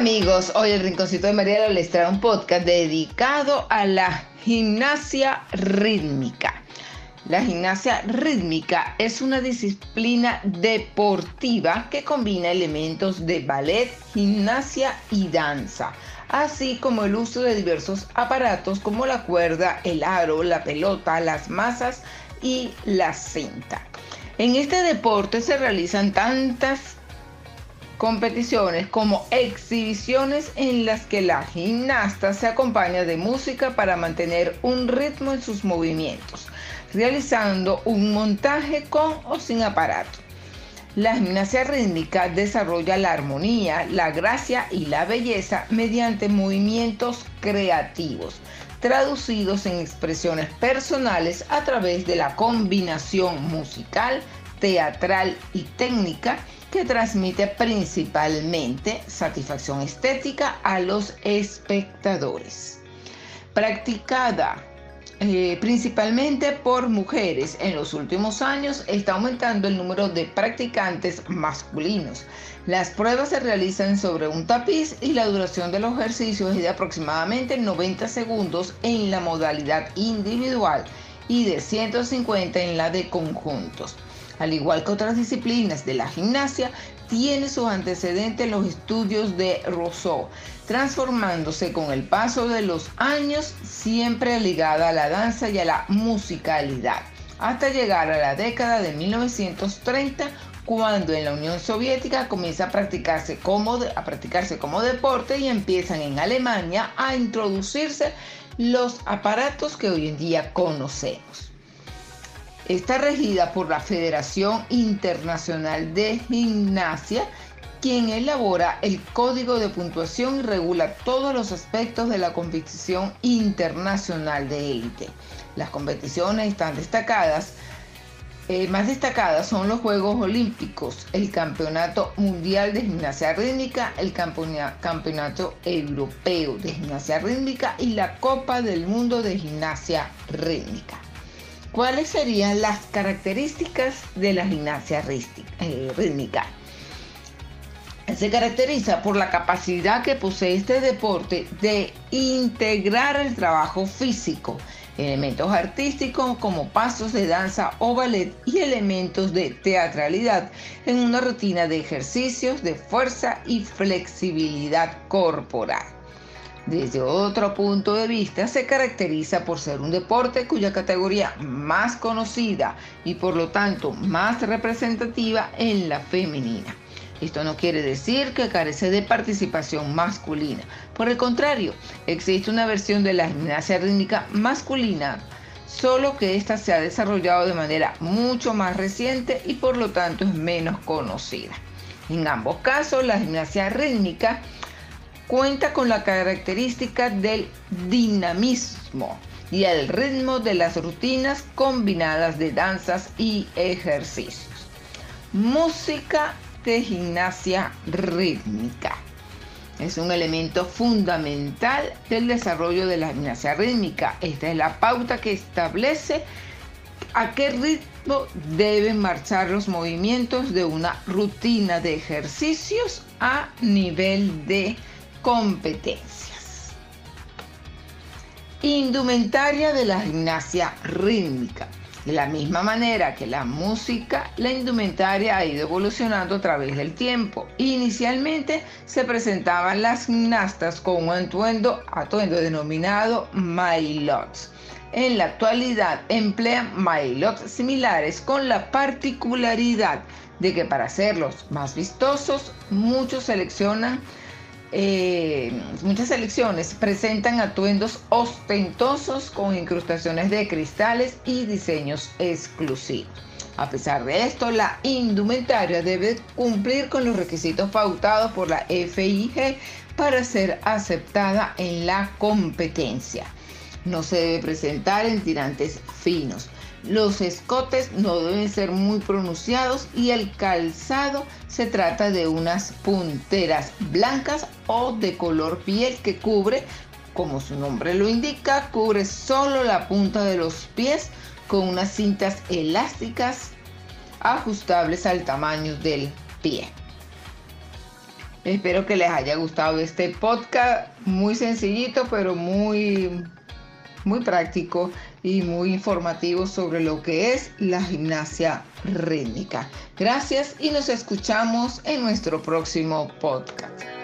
amigos, hoy el Rinconcito de María les trae un podcast dedicado a la gimnasia rítmica. La gimnasia rítmica es una disciplina deportiva que combina elementos de ballet, gimnasia y danza, así como el uso de diversos aparatos como la cuerda, el aro, la pelota, las masas y la cinta. En este deporte se realizan tantas competiciones como exhibiciones en las que la gimnasta se acompaña de música para mantener un ritmo en sus movimientos, realizando un montaje con o sin aparato. La gimnasia rítmica desarrolla la armonía, la gracia y la belleza mediante movimientos creativos, traducidos en expresiones personales a través de la combinación musical, teatral y técnica que transmite principalmente satisfacción estética a los espectadores. Practicada eh, principalmente por mujeres, en los últimos años está aumentando el número de practicantes masculinos. Las pruebas se realizan sobre un tapiz y la duración de los ejercicios es de aproximadamente 90 segundos en la modalidad individual y de 150 en la de conjuntos al igual que otras disciplinas de la gimnasia, tiene sus antecedentes en los estudios de Rousseau, transformándose con el paso de los años siempre ligada a la danza y a la musicalidad, hasta llegar a la década de 1930 cuando en la Unión Soviética comienza a practicarse como, a practicarse como deporte y empiezan en Alemania a introducirse los aparatos que hoy en día conocemos. Está regida por la Federación Internacional de Gimnasia, quien elabora el código de puntuación y regula todos los aspectos de la competición internacional de élite. Las competiciones están destacadas. Eh, más destacadas son los Juegos Olímpicos, el Campeonato Mundial de Gimnasia Rítmica, el Campeonato Europeo de Gimnasia Rítmica y la Copa del Mundo de Gimnasia Rítmica. ¿Cuáles serían las características de la gimnasia eh, rítmica? Se caracteriza por la capacidad que posee este deporte de integrar el trabajo físico, elementos artísticos como pasos de danza o ballet y elementos de teatralidad en una rutina de ejercicios de fuerza y flexibilidad corporal. Desde otro punto de vista, se caracteriza por ser un deporte cuya categoría más conocida y por lo tanto más representativa en la femenina. Esto no quiere decir que carece de participación masculina. Por el contrario, existe una versión de la gimnasia rítmica masculina, solo que esta se ha desarrollado de manera mucho más reciente y por lo tanto es menos conocida. En ambos casos, la gimnasia rítmica cuenta con la característica del dinamismo y el ritmo de las rutinas combinadas de danzas y ejercicios. Música de gimnasia rítmica. Es un elemento fundamental del desarrollo de la gimnasia rítmica. Esta es la pauta que establece a qué ritmo deben marchar los movimientos de una rutina de ejercicios a nivel de competencias. Indumentaria de la gimnasia rítmica. De la misma manera que la música, la indumentaria ha ido evolucionando a través del tiempo. Inicialmente se presentaban las gimnastas con un atuendo, atuendo denominado mailots. En la actualidad emplean mailots similares con la particularidad de que para hacerlos más vistosos, muchos seleccionan eh, muchas selecciones presentan atuendos ostentosos con incrustaciones de cristales y diseños exclusivos. A pesar de esto, la indumentaria debe cumplir con los requisitos pautados por la FIG para ser aceptada en la competencia. No se debe presentar en tirantes finos los escotes no deben ser muy pronunciados y el calzado se trata de unas punteras blancas o de color piel que cubre, como su nombre lo indica, cubre solo la punta de los pies con unas cintas elásticas ajustables al tamaño del pie. Espero que les haya gustado este podcast muy sencillito, pero muy, muy práctico y muy informativo sobre lo que es la gimnasia rítmica. Gracias y nos escuchamos en nuestro próximo podcast.